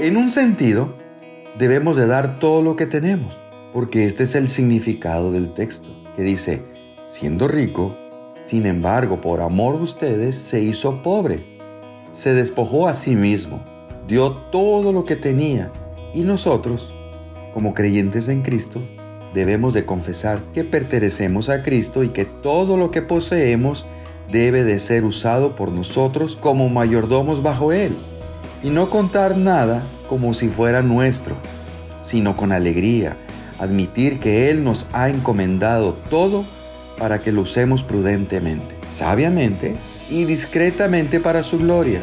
En un sentido, debemos de dar todo lo que tenemos, porque este es el significado del texto, que dice, siendo rico, sin embargo, por amor de ustedes, se hizo pobre, se despojó a sí mismo, dio todo lo que tenía, y nosotros, como creyentes en Cristo, debemos de confesar que pertenecemos a Cristo y que todo lo que poseemos debe de ser usado por nosotros como mayordomos bajo Él, y no contar nada como si fuera nuestro, sino con alegría, admitir que Él nos ha encomendado todo para que lo usemos prudentemente, sabiamente y discretamente para su gloria.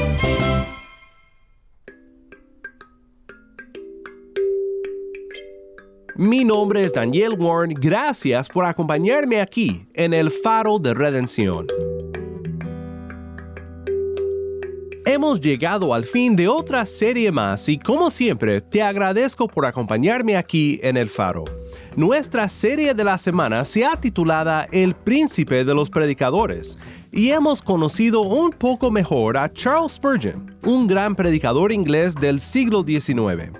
Mi nombre es Daniel Warren, gracias por acompañarme aquí en el Faro de Redención. Hemos llegado al fin de otra serie más y como siempre te agradezco por acompañarme aquí en el Faro. Nuestra serie de la semana se ha titulada El Príncipe de los Predicadores y hemos conocido un poco mejor a Charles Spurgeon, un gran predicador inglés del siglo XIX.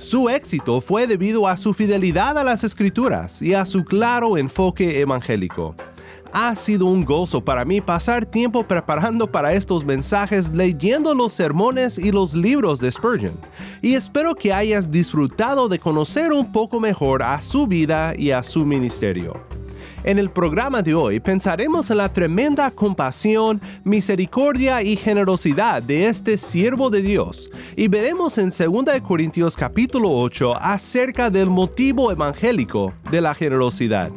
Su éxito fue debido a su fidelidad a las escrituras y a su claro enfoque evangélico. Ha sido un gozo para mí pasar tiempo preparando para estos mensajes leyendo los sermones y los libros de Spurgeon, y espero que hayas disfrutado de conocer un poco mejor a su vida y a su ministerio. En el programa de hoy pensaremos en la tremenda compasión, misericordia y generosidad de este siervo de Dios y veremos en 2 Corintios capítulo 8 acerca del motivo evangélico de la generosidad.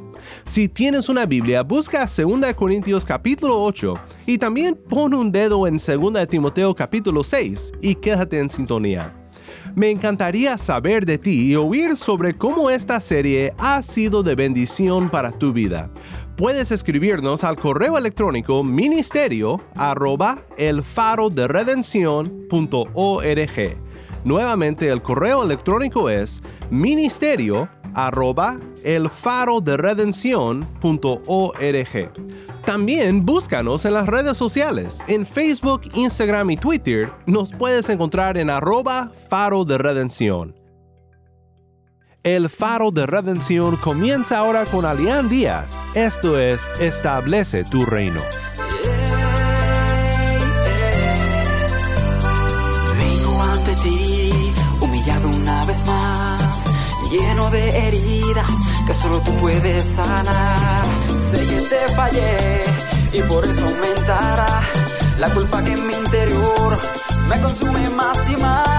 Si tienes una Biblia, busca 2 Corintios capítulo 8 y también pon un dedo en 2 Timoteo capítulo 6 y quédate en sintonía. Me encantaría saber de ti y oír sobre cómo esta serie ha sido de bendición para tu vida. Puedes escribirnos al correo electrónico ministerio arroba el faro de Nuevamente el correo electrónico es ministerio arroba el faro de También búscanos en las redes sociales. En Facebook, Instagram y Twitter nos puedes encontrar en arroba faro de redención. El faro de redención comienza ahora con Alián Díaz. Esto es Establece tu reino. Lleno de heridas que solo tú puedes sanar. Sé que te fallé y por eso aumentará la culpa que en mi interior me consume más y más.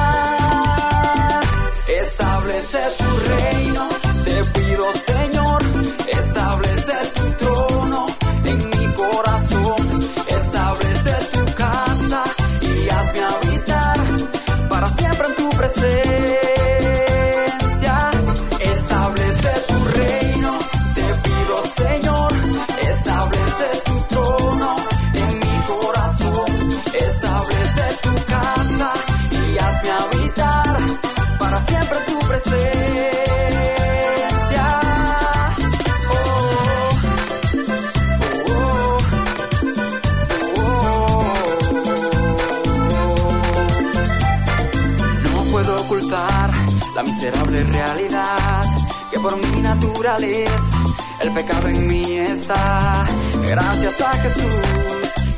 Miserable realidad que por mi naturaleza el pecado en mí está. Gracias a Jesús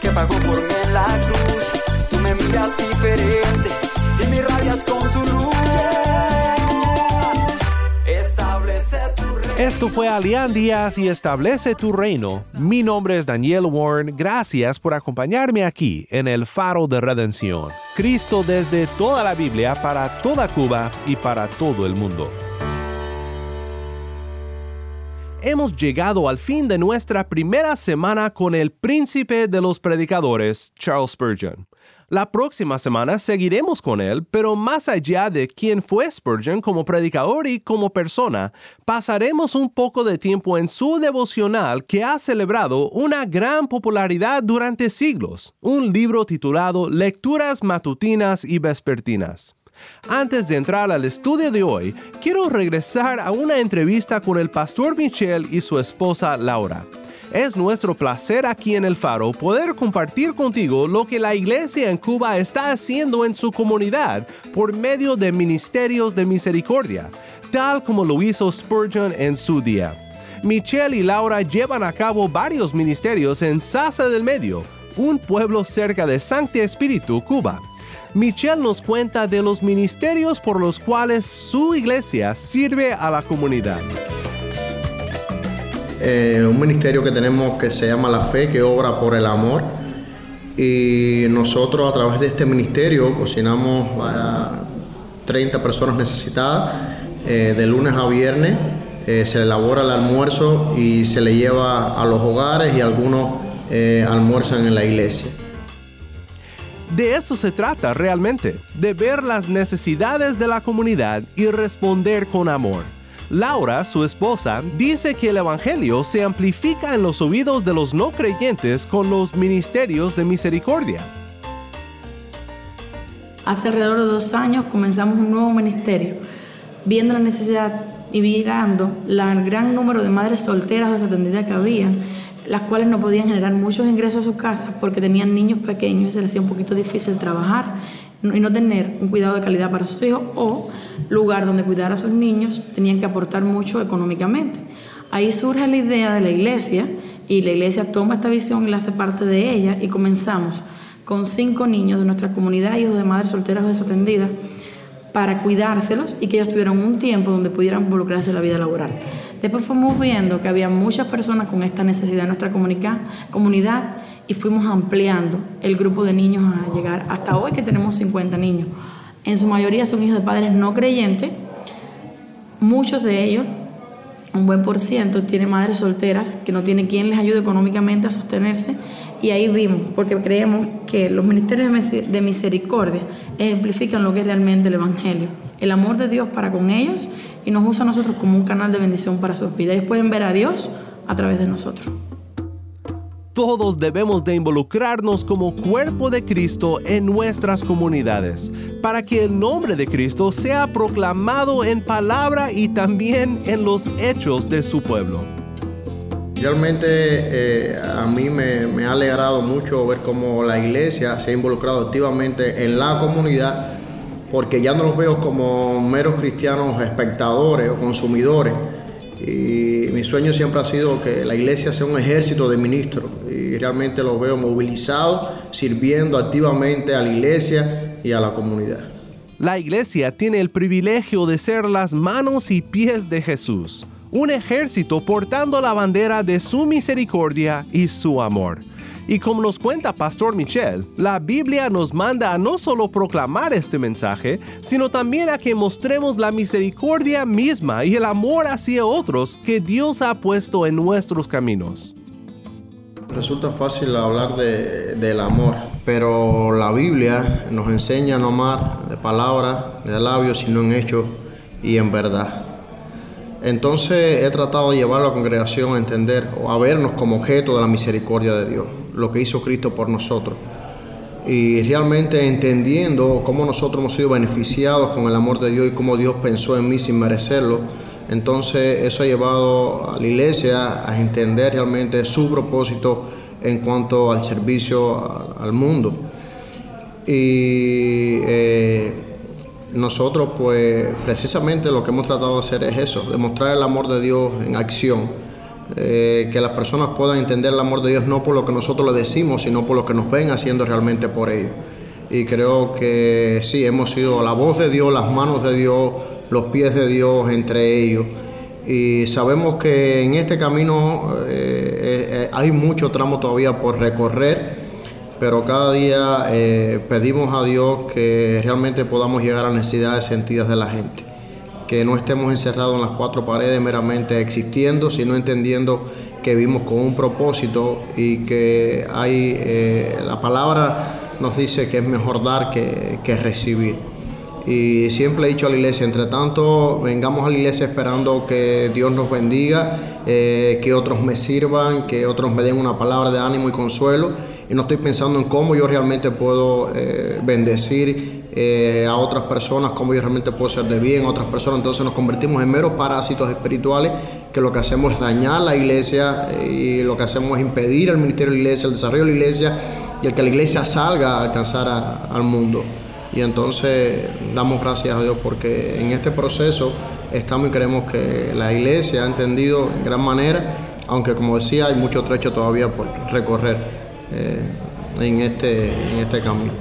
que pagó por mí en la cruz. Tú me miras diferente Esto fue Alián Díaz y Establece tu reino. Mi nombre es Daniel Warren. Gracias por acompañarme aquí en el Faro de Redención. Cristo desde toda la Biblia para toda Cuba y para todo el mundo. hemos llegado al fin de nuestra primera semana con el príncipe de los predicadores, Charles Spurgeon. La próxima semana seguiremos con él, pero más allá de quién fue Spurgeon como predicador y como persona, pasaremos un poco de tiempo en su devocional que ha celebrado una gran popularidad durante siglos, un libro titulado Lecturas matutinas y vespertinas. Antes de entrar al estudio de hoy, quiero regresar a una entrevista con el pastor Michel y su esposa Laura. Es nuestro placer aquí en el Faro poder compartir contigo lo que la iglesia en Cuba está haciendo en su comunidad por medio de ministerios de misericordia, tal como lo hizo Spurgeon en su día. Michelle y Laura llevan a cabo varios ministerios en Sasa del Medio, un pueblo cerca de Sancti Espíritu, Cuba. Michelle nos cuenta de los ministerios por los cuales su iglesia sirve a la comunidad. Eh, un ministerio que tenemos que se llama La Fe, que obra por el amor. Y nosotros a través de este ministerio cocinamos a 30 personas necesitadas. Eh, de lunes a viernes eh, se elabora el almuerzo y se le lleva a los hogares y algunos almuerzan en la iglesia. De eso se trata realmente, de ver las necesidades de la comunidad y responder con amor. Laura, su esposa, dice que el Evangelio se amplifica en los oídos de los no creyentes con los ministerios de misericordia. Hace alrededor de dos años comenzamos un nuevo ministerio, viendo la necesidad y mirando el gran número de madres solteras o desatendidas que había las cuales no podían generar muchos ingresos a sus casas porque tenían niños pequeños y se les hacía un poquito difícil trabajar y no tener un cuidado de calidad para sus hijos o lugar donde cuidar a sus niños, tenían que aportar mucho económicamente. Ahí surge la idea de la iglesia y la iglesia toma esta visión y la hace parte de ella y comenzamos con cinco niños de nuestra comunidad, hijos de madres solteras o desatendidas, para cuidárselos y que ellos tuvieran un tiempo donde pudieran involucrarse en la vida laboral. Después fuimos viendo que había muchas personas con esta necesidad en nuestra comunidad y fuimos ampliando el grupo de niños a llegar hasta hoy que tenemos 50 niños. En su mayoría son hijos de padres no creyentes, muchos de ellos, un buen por ciento, tienen madres solteras que no tienen quien les ayude económicamente a sostenerse y ahí vimos, porque creemos que los ministerios de misericordia ejemplifican lo que es realmente el Evangelio, el amor de Dios para con ellos y nos usa a nosotros como un canal de bendición para sus vidas. Ellos pueden ver a Dios a través de nosotros. Todos debemos de involucrarnos como cuerpo de Cristo en nuestras comunidades, para que el nombre de Cristo sea proclamado en palabra y también en los hechos de su pueblo. Realmente eh, a mí me, me ha alegrado mucho ver cómo la iglesia se ha involucrado activamente en la comunidad porque ya no los veo como meros cristianos espectadores o consumidores. Y mi sueño siempre ha sido que la iglesia sea un ejército de ministros y realmente los veo movilizados, sirviendo activamente a la iglesia y a la comunidad. La iglesia tiene el privilegio de ser las manos y pies de Jesús, un ejército portando la bandera de su misericordia y su amor. Y como nos cuenta Pastor Michel, la Biblia nos manda a no solo proclamar este mensaje, sino también a que mostremos la misericordia misma y el amor hacia otros que Dios ha puesto en nuestros caminos. Resulta fácil hablar del amor, pero la Biblia nos enseña a no amar de palabra, de labios, sino en hecho y en verdad. Entonces he tratado de llevar a la congregación a entender o a vernos como objeto de la misericordia de Dios, lo que hizo Cristo por nosotros. Y realmente entendiendo cómo nosotros hemos sido beneficiados con el amor de Dios y cómo Dios pensó en mí sin merecerlo, entonces eso ha llevado a la iglesia a entender realmente su propósito en cuanto al servicio al mundo. Y eh, nosotros pues precisamente lo que hemos tratado de hacer es eso, demostrar el amor de Dios en acción. Eh, que las personas puedan entender el amor de Dios no por lo que nosotros le decimos, sino por lo que nos ven haciendo realmente por ellos. Y creo que sí, hemos sido la voz de Dios, las manos de Dios, los pies de Dios entre ellos. Y sabemos que en este camino eh, eh, hay mucho tramo todavía por recorrer pero cada día eh, pedimos a Dios que realmente podamos llegar a necesidades sentidas de la gente. que no estemos encerrados en las cuatro paredes meramente existiendo, sino entendiendo que vivimos con un propósito y que hay, eh, la palabra nos dice que es mejor dar que, que recibir. Y siempre he dicho a la iglesia, entre tanto, vengamos a la iglesia esperando que Dios nos bendiga, eh, que otros me sirvan, que otros me den una palabra de ánimo y consuelo. Y no estoy pensando en cómo yo realmente puedo eh, bendecir eh, a otras personas, cómo yo realmente puedo ser de bien a otras personas. Entonces nos convertimos en meros parásitos espirituales que lo que hacemos es dañar la iglesia y lo que hacemos es impedir el ministerio de la iglesia, el desarrollo de la iglesia y el que la iglesia salga a alcanzar al mundo. Y entonces damos gracias a Dios porque en este proceso estamos y creemos que la iglesia ha entendido en gran manera, aunque como decía hay mucho trecho todavía por recorrer eh, en, este, en este camino.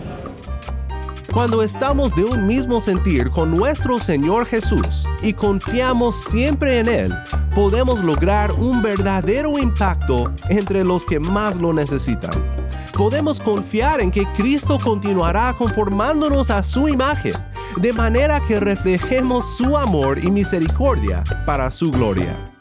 Cuando estamos de un mismo sentir con nuestro Señor Jesús y confiamos siempre en Él, podemos lograr un verdadero impacto entre los que más lo necesitan podemos confiar en que Cristo continuará conformándonos a su imagen, de manera que reflejemos su amor y misericordia para su gloria.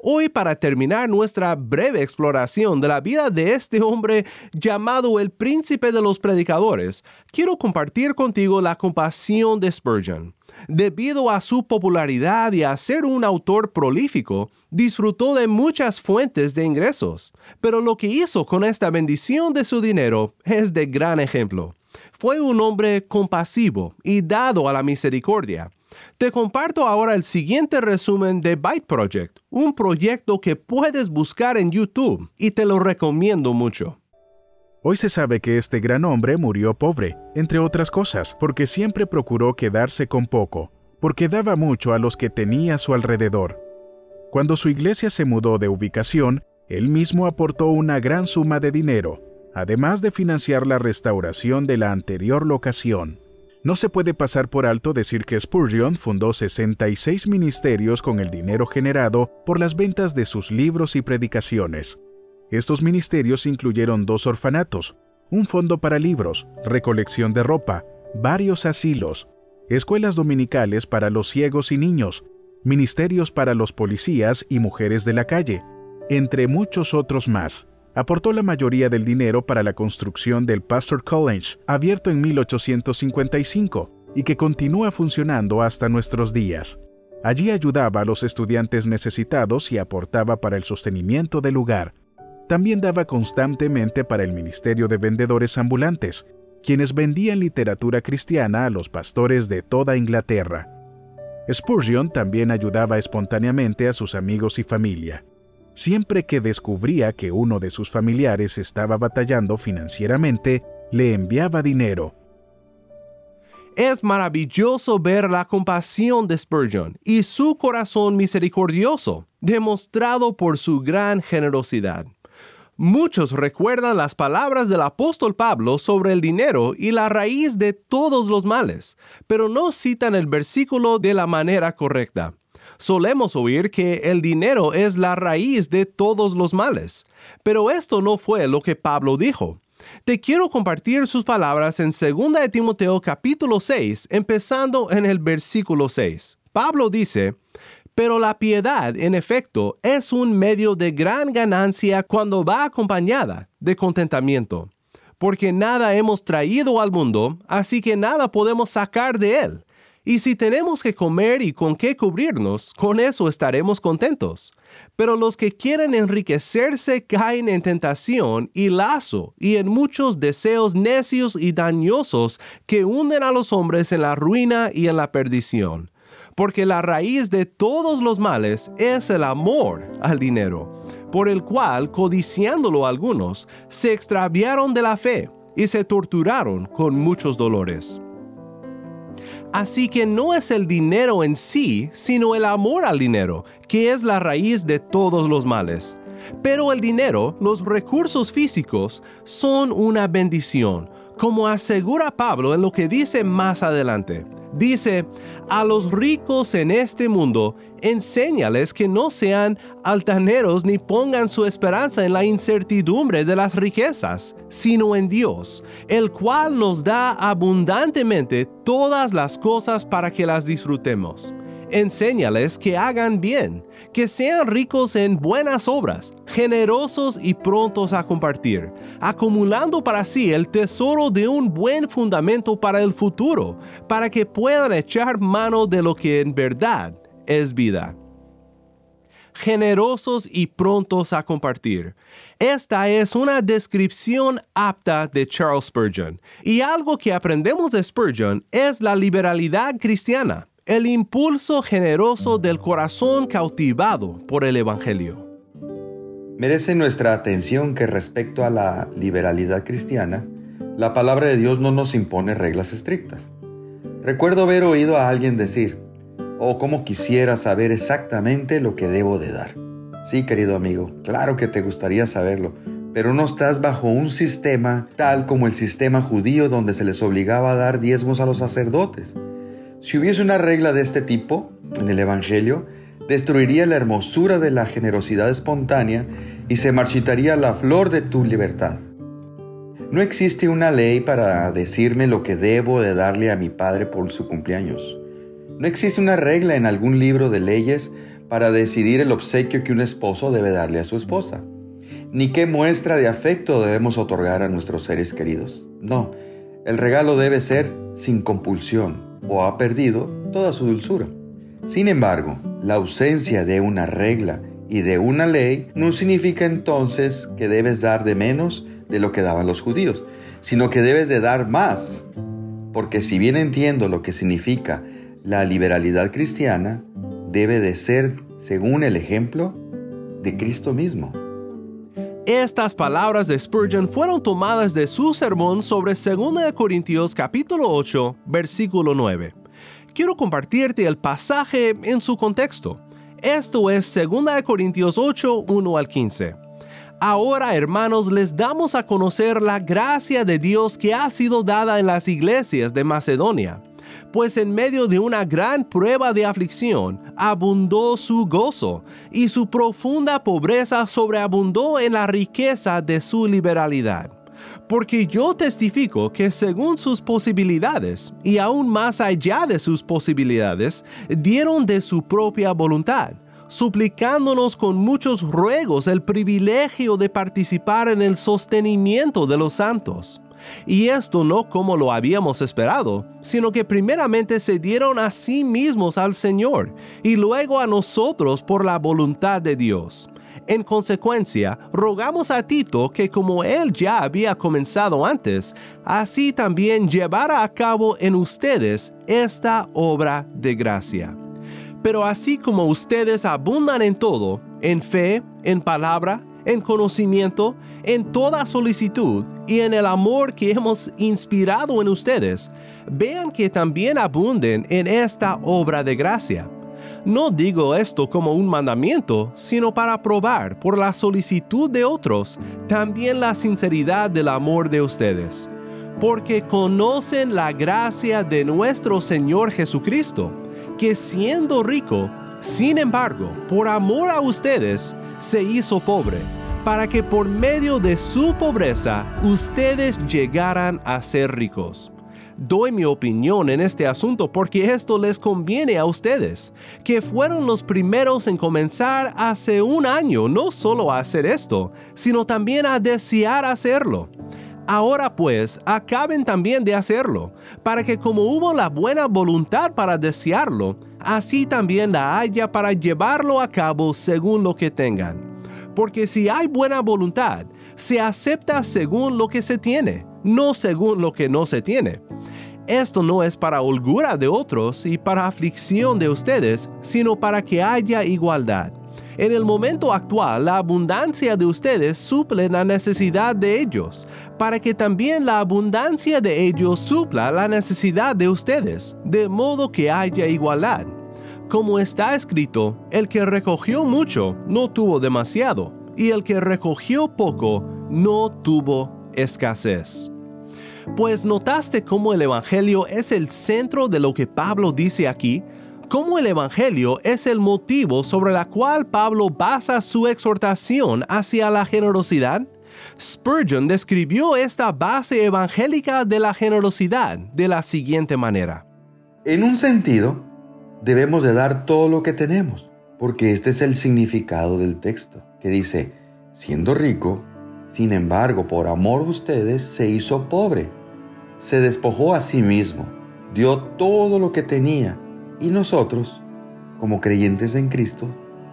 Hoy para terminar nuestra breve exploración de la vida de este hombre llamado el príncipe de los predicadores, quiero compartir contigo la compasión de Spurgeon. Debido a su popularidad y a ser un autor prolífico, disfrutó de muchas fuentes de ingresos, pero lo que hizo con esta bendición de su dinero es de gran ejemplo. Fue un hombre compasivo y dado a la misericordia te comparto ahora el siguiente resumen de Byte Project, un proyecto que puedes buscar en YouTube y te lo recomiendo mucho. Hoy se sabe que este gran hombre murió pobre, entre otras cosas, porque siempre procuró quedarse con poco, porque daba mucho a los que tenía a su alrededor. Cuando su iglesia se mudó de ubicación, él mismo aportó una gran suma de dinero, además de financiar la restauración de la anterior locación. No se puede pasar por alto decir que Spurgeon fundó 66 ministerios con el dinero generado por las ventas de sus libros y predicaciones. Estos ministerios incluyeron dos orfanatos, un fondo para libros, recolección de ropa, varios asilos, escuelas dominicales para los ciegos y niños, ministerios para los policías y mujeres de la calle, entre muchos otros más aportó la mayoría del dinero para la construcción del Pastor College, abierto en 1855 y que continúa funcionando hasta nuestros días. Allí ayudaba a los estudiantes necesitados y aportaba para el sostenimiento del lugar. También daba constantemente para el Ministerio de Vendedores Ambulantes, quienes vendían literatura cristiana a los pastores de toda Inglaterra. Spurgeon también ayudaba espontáneamente a sus amigos y familia siempre que descubría que uno de sus familiares estaba batallando financieramente, le enviaba dinero. Es maravilloso ver la compasión de Spurgeon y su corazón misericordioso, demostrado por su gran generosidad. Muchos recuerdan las palabras del apóstol Pablo sobre el dinero y la raíz de todos los males, pero no citan el versículo de la manera correcta solemos oír que el dinero es la raíz de todos los males, pero esto no fue lo que Pablo dijo. Te quiero compartir sus palabras en 2 de Timoteo capítulo 6, empezando en el versículo 6. Pablo dice, pero la piedad, en efecto, es un medio de gran ganancia cuando va acompañada de contentamiento, porque nada hemos traído al mundo, así que nada podemos sacar de él. Y si tenemos que comer y con qué cubrirnos, con eso estaremos contentos. Pero los que quieren enriquecerse caen en tentación y lazo y en muchos deseos necios y dañosos que hunden a los hombres en la ruina y en la perdición. Porque la raíz de todos los males es el amor al dinero, por el cual, codiciándolo algunos, se extraviaron de la fe y se torturaron con muchos dolores. Así que no es el dinero en sí, sino el amor al dinero, que es la raíz de todos los males. Pero el dinero, los recursos físicos, son una bendición, como asegura Pablo en lo que dice más adelante. Dice, a los ricos en este mundo, enséñales que no sean altaneros ni pongan su esperanza en la incertidumbre de las riquezas, sino en Dios, el cual nos da abundantemente todas las cosas para que las disfrutemos. Enséñales que hagan bien, que sean ricos en buenas obras, generosos y prontos a compartir, acumulando para sí el tesoro de un buen fundamento para el futuro, para que puedan echar mano de lo que en verdad es vida generosos y prontos a compartir. Esta es una descripción apta de Charles Spurgeon, y algo que aprendemos de Spurgeon es la liberalidad cristiana, el impulso generoso del corazón cautivado por el Evangelio. Merece nuestra atención que respecto a la liberalidad cristiana, la palabra de Dios no nos impone reglas estrictas. Recuerdo haber oído a alguien decir, oh, cómo quisiera saber exactamente lo que debo de dar. Sí, querido amigo, claro que te gustaría saberlo, pero no estás bajo un sistema tal como el sistema judío donde se les obligaba a dar diezmos a los sacerdotes. Si hubiese una regla de este tipo en el Evangelio, destruiría la hermosura de la generosidad espontánea y se marchitaría la flor de tu libertad. No existe una ley para decirme lo que debo de darle a mi padre por su cumpleaños. No existe una regla en algún libro de leyes para decidir el obsequio que un esposo debe darle a su esposa, ni qué muestra de afecto debemos otorgar a nuestros seres queridos. No, el regalo debe ser sin compulsión o ha perdido toda su dulzura. Sin embargo, la ausencia de una regla y de una ley no significa entonces que debes dar de menos de lo que daban los judíos, sino que debes de dar más. Porque si bien entiendo lo que significa la liberalidad cristiana debe de ser según el ejemplo de Cristo mismo. Estas palabras de Spurgeon fueron tomadas de su sermón sobre 2 Corintios capítulo 8, versículo 9. Quiero compartirte el pasaje en su contexto. Esto es 2 Corintios 8, 1 al 15. Ahora, hermanos, les damos a conocer la gracia de Dios que ha sido dada en las iglesias de Macedonia pues en medio de una gran prueba de aflicción abundó su gozo, y su profunda pobreza sobreabundó en la riqueza de su liberalidad. Porque yo testifico que según sus posibilidades, y aún más allá de sus posibilidades, dieron de su propia voluntad suplicándonos con muchos ruegos el privilegio de participar en el sostenimiento de los santos. Y esto no como lo habíamos esperado, sino que primeramente se dieron a sí mismos al Señor y luego a nosotros por la voluntad de Dios. En consecuencia, rogamos a Tito que como él ya había comenzado antes, así también llevara a cabo en ustedes esta obra de gracia. Pero así como ustedes abundan en todo, en fe, en palabra, en conocimiento, en toda solicitud y en el amor que hemos inspirado en ustedes, vean que también abunden en esta obra de gracia. No digo esto como un mandamiento, sino para probar por la solicitud de otros también la sinceridad del amor de ustedes, porque conocen la gracia de nuestro Señor Jesucristo, que siendo rico, sin embargo, por amor a ustedes, se hizo pobre para que por medio de su pobreza ustedes llegaran a ser ricos. Doy mi opinión en este asunto porque esto les conviene a ustedes, que fueron los primeros en comenzar hace un año no solo a hacer esto, sino también a desear hacerlo. Ahora pues, acaben también de hacerlo, para que como hubo la buena voluntad para desearlo, así también la haya para llevarlo a cabo según lo que tengan porque si hay buena voluntad, se acepta según lo que se tiene, no según lo que no se tiene. Esto no es para holgura de otros y para aflicción de ustedes, sino para que haya igualdad. En el momento actual, la abundancia de ustedes suple la necesidad de ellos, para que también la abundancia de ellos supla la necesidad de ustedes, de modo que haya igualdad. Como está escrito, el que recogió mucho no tuvo demasiado, y el que recogió poco no tuvo escasez. Pues notaste cómo el Evangelio es el centro de lo que Pablo dice aquí, cómo el Evangelio es el motivo sobre el cual Pablo basa su exhortación hacia la generosidad. Spurgeon describió esta base evangélica de la generosidad de la siguiente manera. En un sentido, debemos de dar todo lo que tenemos, porque este es el significado del texto, que dice, siendo rico, sin embargo, por amor de ustedes, se hizo pobre, se despojó a sí mismo, dio todo lo que tenía, y nosotros, como creyentes en Cristo,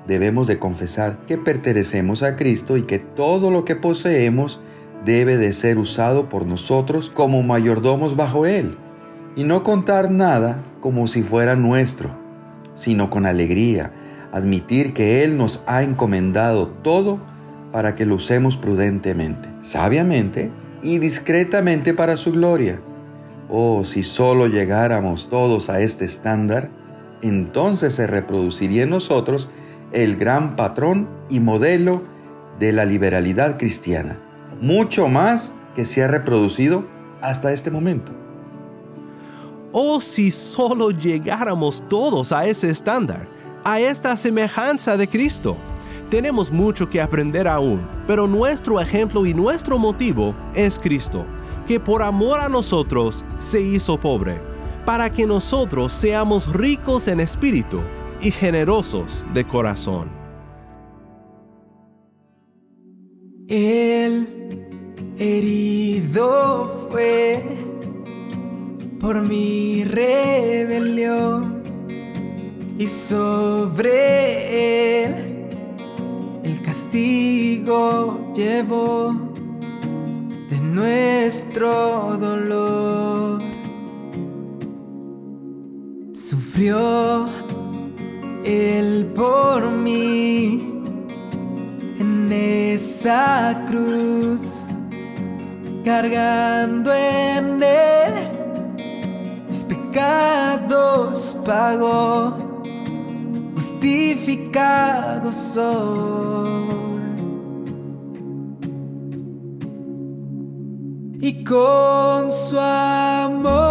debemos de confesar que pertenecemos a Cristo y que todo lo que poseemos debe de ser usado por nosotros como mayordomos bajo Él, y no contar nada como si fuera nuestro, sino con alegría, admitir que Él nos ha encomendado todo para que lo usemos prudentemente, sabiamente y discretamente para su gloria. Oh, si solo llegáramos todos a este estándar, entonces se reproduciría en nosotros el gran patrón y modelo de la liberalidad cristiana, mucho más que se ha reproducido hasta este momento. Oh, si solo llegáramos todos a ese estándar, a esta semejanza de Cristo. Tenemos mucho que aprender aún, pero nuestro ejemplo y nuestro motivo es Cristo, que por amor a nosotros se hizo pobre, para que nosotros seamos ricos en espíritu y generosos de corazón. El herido fue por mi rebelión y sobre él el castigo llevó de nuestro dolor. Sufrió él por mí en esa cruz, cargando en él pecados pagó, justificado soy. Y con su amor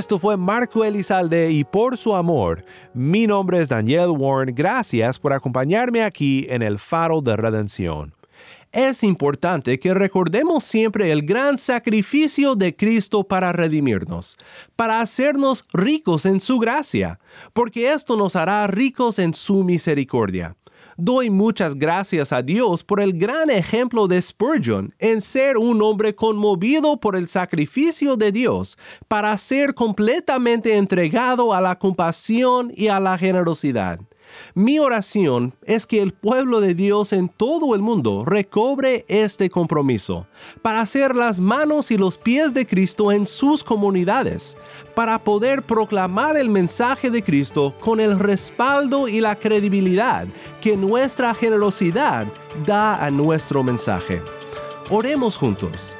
Esto fue Marco Elizalde y por su amor, mi nombre es Daniel Warren. Gracias por acompañarme aquí en el Faro de Redención. Es importante que recordemos siempre el gran sacrificio de Cristo para redimirnos, para hacernos ricos en su gracia, porque esto nos hará ricos en su misericordia. Doy muchas gracias a Dios por el gran ejemplo de Spurgeon en ser un hombre conmovido por el sacrificio de Dios para ser completamente entregado a la compasión y a la generosidad. Mi oración es que el pueblo de Dios en todo el mundo recobre este compromiso para hacer las manos y los pies de Cristo en sus comunidades, para poder proclamar el mensaje de Cristo con el respaldo y la credibilidad que nuestra generosidad da a nuestro mensaje. Oremos juntos.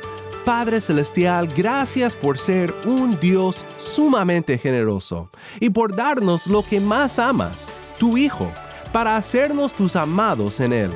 Padre Celestial, gracias por ser un Dios sumamente generoso y por darnos lo que más amas tu Hijo, para hacernos tus amados en Él.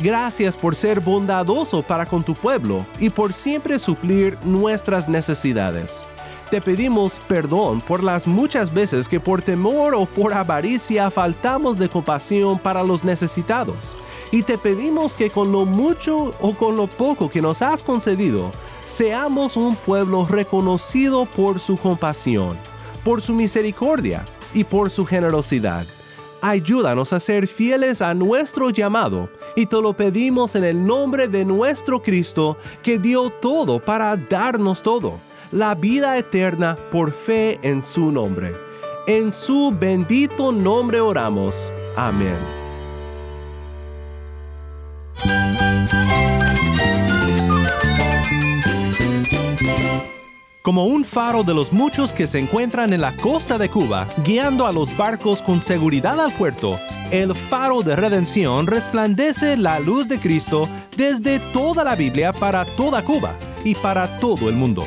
Gracias por ser bondadoso para con tu pueblo y por siempre suplir nuestras necesidades. Te pedimos perdón por las muchas veces que por temor o por avaricia faltamos de compasión para los necesitados. Y te pedimos que con lo mucho o con lo poco que nos has concedido, seamos un pueblo reconocido por su compasión, por su misericordia y por su generosidad. Ayúdanos a ser fieles a nuestro llamado y te lo pedimos en el nombre de nuestro Cristo que dio todo para darnos todo, la vida eterna por fe en su nombre. En su bendito nombre oramos. Amén. Como un faro de los muchos que se encuentran en la costa de Cuba, guiando a los barcos con seguridad al puerto. El faro de redención resplandece la luz de Cristo desde toda la Biblia para toda Cuba y para todo el mundo.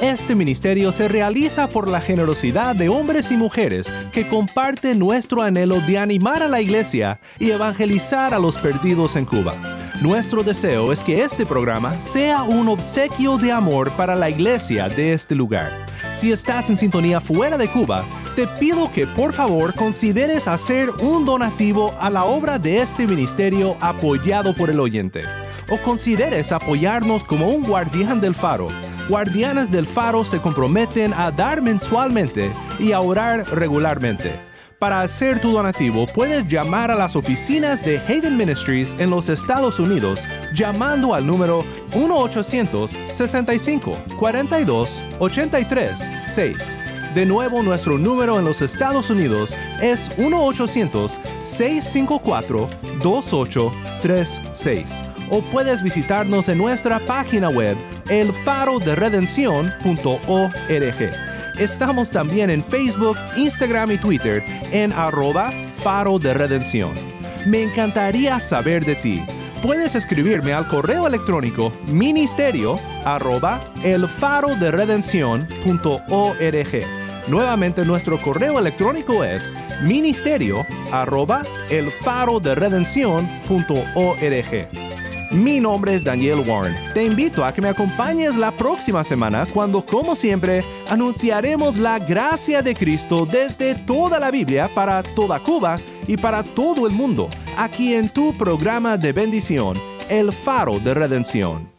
Este ministerio se realiza por la generosidad de hombres y mujeres que comparten nuestro anhelo de animar a la iglesia y evangelizar a los perdidos en Cuba. Nuestro deseo es que este programa sea un obsequio de amor para la iglesia de este lugar. Si estás en sintonía fuera de Cuba, te pido que por favor consideres hacer un donativo a la obra de este ministerio apoyado por el oyente. O consideres apoyarnos como un guardián del faro. Guardianes del faro se comprometen a dar mensualmente y a orar regularmente. Para hacer tu donativo, puedes llamar a las oficinas de Haven Ministries en los Estados Unidos llamando al número 1-800-65-42-83-6. De nuevo, nuestro número en los Estados Unidos es 1-800-654-2836. O puedes visitarnos en nuestra página web elfaroderedención.org. Estamos también en Facebook, Instagram y Twitter en arroba faro de redención. Me encantaría saber de ti. Puedes escribirme al correo electrónico ministerio arroba el faro de. Nuevamente nuestro correo electrónico es ministerio arroba el faro de. Mi nombre es Daniel Warren. Te invito a que me acompañes la próxima semana cuando, como siempre, anunciaremos la gracia de Cristo desde toda la Biblia para toda Cuba y para todo el mundo, aquí en tu programa de bendición, El Faro de Redención.